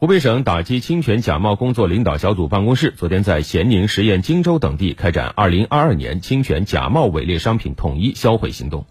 湖北省打击侵权假冒工作领导小组办公室昨天在咸宁十堰荆州等地开展二零二二年侵权假冒伪劣商品统一销毁行动。